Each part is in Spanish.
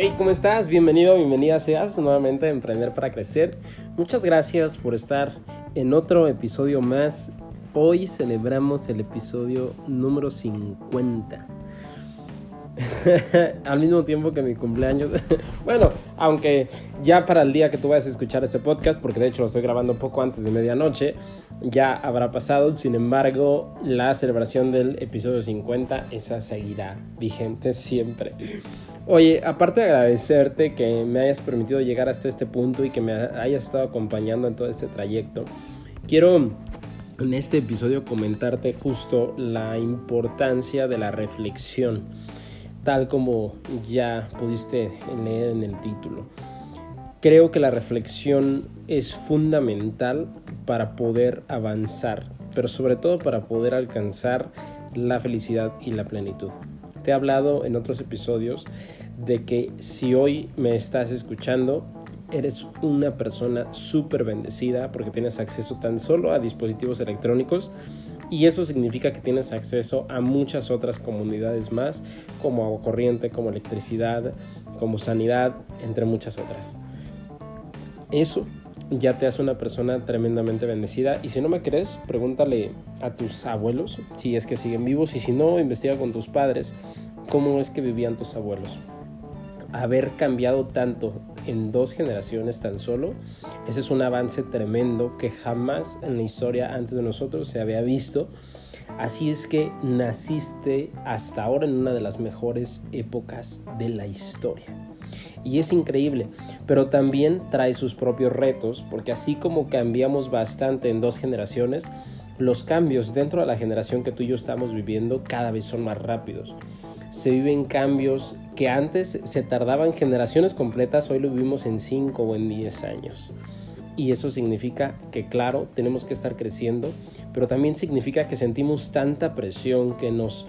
Hey, ¿cómo estás? Bienvenido, bienvenida seas nuevamente a Emprender para Crecer. Muchas gracias por estar en otro episodio más. Hoy celebramos el episodio número 50. Al mismo tiempo que mi cumpleaños. bueno, aunque ya para el día que tú vayas a escuchar este podcast, porque de hecho lo estoy grabando un poco antes de medianoche, ya habrá pasado. Sin embargo, la celebración del episodio 50, esa seguirá vigente siempre. Oye, aparte de agradecerte que me hayas permitido llegar hasta este punto y que me hayas estado acompañando en todo este trayecto, quiero en este episodio comentarte justo la importancia de la reflexión, tal como ya pudiste leer en el título. Creo que la reflexión es fundamental para poder avanzar, pero sobre todo para poder alcanzar la felicidad y la plenitud. Te he hablado en otros episodios de que si hoy me estás escuchando, eres una persona súper bendecida porque tienes acceso tan solo a dispositivos electrónicos y eso significa que tienes acceso a muchas otras comunidades más, como agua corriente, como electricidad, como sanidad, entre muchas otras. Eso ya te hace una persona tremendamente bendecida. Y si no me crees, pregúntale a tus abuelos si es que siguen vivos y si no, investiga con tus padres cómo es que vivían tus abuelos. Haber cambiado tanto en dos generaciones tan solo, ese es un avance tremendo que jamás en la historia antes de nosotros se había visto. Así es que naciste hasta ahora en una de las mejores épocas de la historia y es increíble, pero también trae sus propios retos, porque así como cambiamos bastante en dos generaciones, los cambios dentro de la generación que tú y yo estamos viviendo cada vez son más rápidos. Se viven cambios que antes se tardaban generaciones completas, hoy lo vivimos en 5 o en 10 años. Y eso significa que, claro, tenemos que estar creciendo, pero también significa que sentimos tanta presión, que nos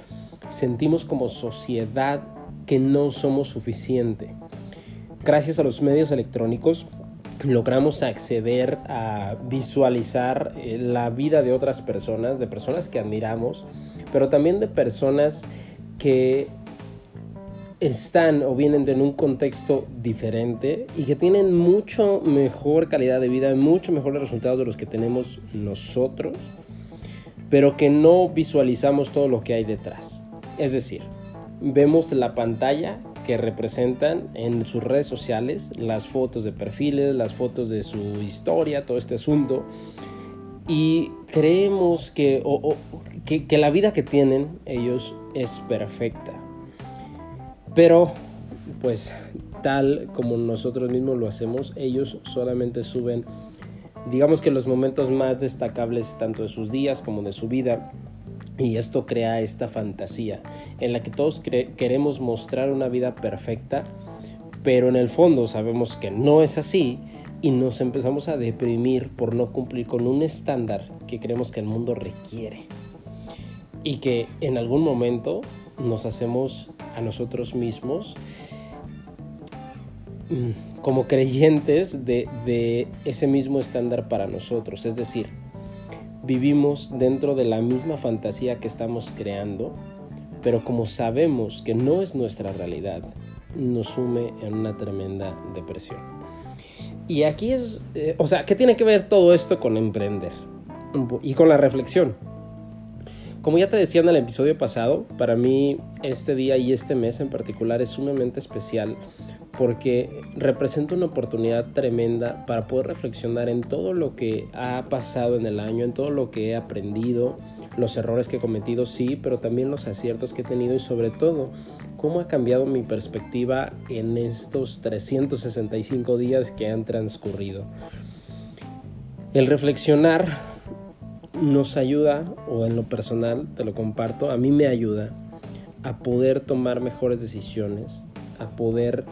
sentimos como sociedad que no somos suficiente gracias a los medios electrónicos logramos acceder a visualizar eh, la vida de otras personas, de personas que admiramos, pero también de personas que están o vienen de un contexto diferente y que tienen mucho mejor calidad de vida, mucho mejores resultados de los que tenemos nosotros, pero que no visualizamos todo lo que hay detrás. Es decir, vemos la pantalla representan en sus redes sociales las fotos de perfiles, las fotos de su historia, todo este asunto. Y creemos que, que, que la vida que tienen ellos es perfecta. Pero, pues, tal como nosotros mismos lo hacemos, ellos solamente suben, digamos que los momentos más destacables tanto de sus días como de su vida y esto crea esta fantasía en la que todos queremos mostrar una vida perfecta, pero en el fondo sabemos que no es así y nos empezamos a deprimir por no cumplir con un estándar que creemos que el mundo requiere. Y que en algún momento nos hacemos a nosotros mismos mm, como creyentes de, de ese mismo estándar para nosotros. Es decir, vivimos dentro de la misma fantasía que estamos creando, pero como sabemos que no es nuestra realidad, nos sume en una tremenda depresión. Y aquí es, eh, o sea, ¿qué tiene que ver todo esto con emprender? Y con la reflexión. Como ya te decía en el episodio pasado, para mí este día y este mes en particular es sumamente especial porque representa una oportunidad tremenda para poder reflexionar en todo lo que ha pasado en el año, en todo lo que he aprendido, los errores que he cometido, sí, pero también los aciertos que he tenido y sobre todo cómo ha cambiado mi perspectiva en estos 365 días que han transcurrido. El reflexionar nos ayuda, o en lo personal, te lo comparto, a mí me ayuda a poder tomar mejores decisiones, a poder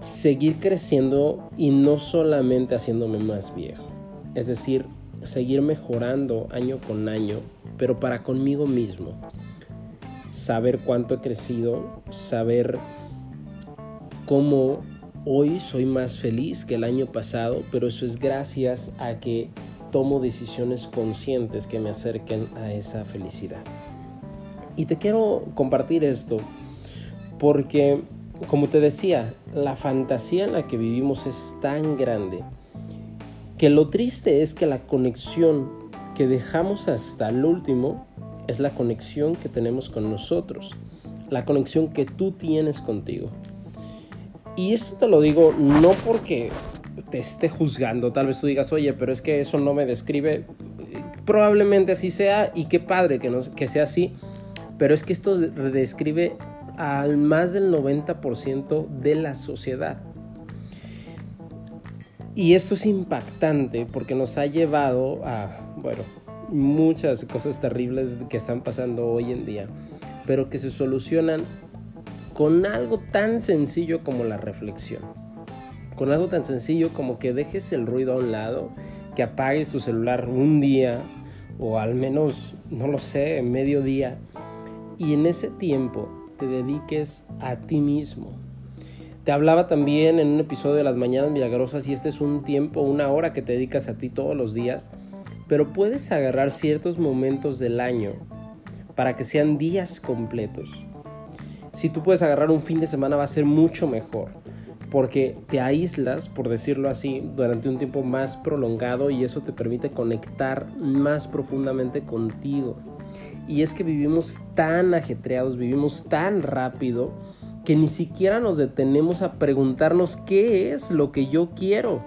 seguir creciendo y no solamente haciéndome más viejo. Es decir, seguir mejorando año con año, pero para conmigo mismo. Saber cuánto he crecido, saber cómo hoy soy más feliz que el año pasado, pero eso es gracias a que tomo decisiones conscientes que me acerquen a esa felicidad. Y te quiero compartir esto porque, como te decía, la fantasía en la que vivimos es tan grande que lo triste es que la conexión que dejamos hasta el último es la conexión que tenemos con nosotros, la conexión que tú tienes contigo. Y esto te lo digo no porque te esté juzgando, tal vez tú digas, oye, pero es que eso no me describe, probablemente así sea y qué padre que, que sea así, pero es que esto describe al más del 90% de la sociedad. Y esto es impactante porque nos ha llevado a, bueno, muchas cosas terribles que están pasando hoy en día, pero que se solucionan con algo tan sencillo como la reflexión. Con algo tan sencillo como que dejes el ruido a un lado, que apagues tu celular un día o al menos, no lo sé, medio día y en ese tiempo te dediques a ti mismo. Te hablaba también en un episodio de las Mañanas Milagrosas y este es un tiempo, una hora que te dedicas a ti todos los días, pero puedes agarrar ciertos momentos del año para que sean días completos. Si tú puedes agarrar un fin de semana va a ser mucho mejor, porque te aíslas, por decirlo así, durante un tiempo más prolongado y eso te permite conectar más profundamente contigo. Y es que vivimos tan ajetreados, vivimos tan rápido, que ni siquiera nos detenemos a preguntarnos qué es lo que yo quiero,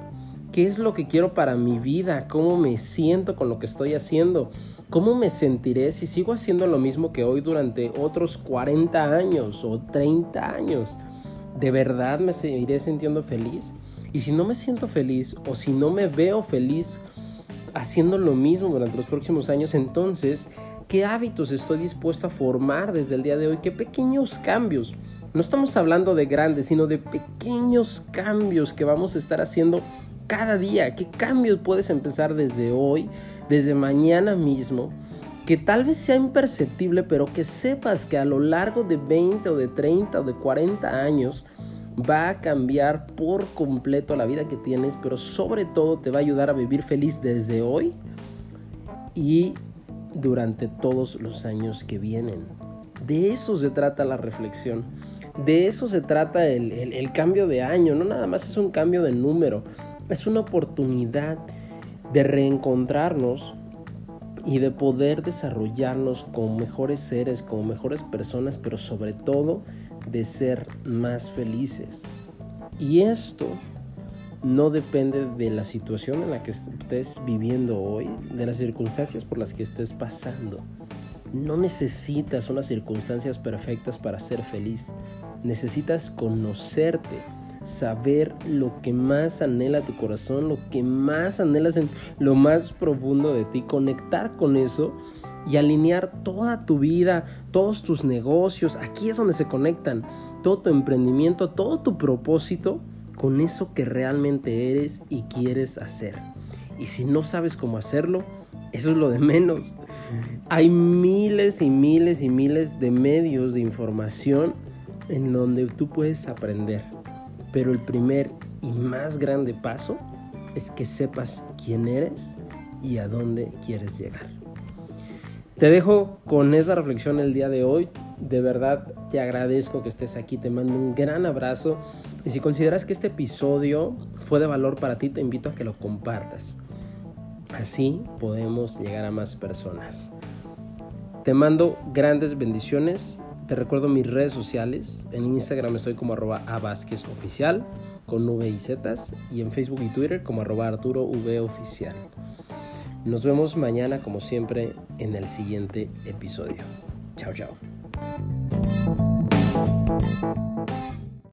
qué es lo que quiero para mi vida, cómo me siento con lo que estoy haciendo, cómo me sentiré si sigo haciendo lo mismo que hoy durante otros 40 años o 30 años. ¿De verdad me seguiré sintiendo feliz? Y si no me siento feliz o si no me veo feliz haciendo lo mismo durante los próximos años, entonces ¿Qué hábitos estoy dispuesto a formar desde el día de hoy? ¿Qué pequeños cambios? No estamos hablando de grandes, sino de pequeños cambios que vamos a estar haciendo cada día. ¿Qué cambios puedes empezar desde hoy, desde mañana mismo? Que tal vez sea imperceptible, pero que sepas que a lo largo de 20 o de 30 o de 40 años va a cambiar por completo la vida que tienes, pero sobre todo te va a ayudar a vivir feliz desde hoy y durante todos los años que vienen. De eso se trata la reflexión. De eso se trata el, cambio de año. No nada más es un cambio de número. Es una oportunidad de reencontrarnos y de poder desarrollarnos como mejores seres, como mejores personas, pero sobre todo de ser más felices. Y esto no depende de la situación en la que estés viviendo hoy, de las circunstancias por las que estés pasando. No necesitas unas circunstancias perfectas para ser feliz. Necesitas conocerte, saber lo que más anhela tu corazón, lo que más anhelas en lo más profundo de ti, conectar con eso y alinear toda tu vida, todos tus negocios. Aquí es donde se conectan todo tu emprendimiento, todo tu propósito con eso que realmente eres y quieres hacer. Y si no sabes cómo hacerlo, eso es lo de menos. Hay miles y miles y miles de medios de información en donde tú puedes aprender. Pero el primer y más grande paso es que sepas quién eres y a dónde quieres llegar. Te dejo con esa reflexión el día de hoy. De verdad te agradezco que estés aquí. Te mando un gran abrazo. Y si consideras que este episodio fue de valor para ti, te invito a que lo compartas. Así podemos llegar a más personas. Te mando grandes bendiciones. Te recuerdo mis redes sociales. En Instagram estoy como arroba oficial con V y Z. Y en Facebook y Twitter como arroba Arturo V oficial. Nos vemos mañana como siempre en el siguiente episodio. Chao, chao.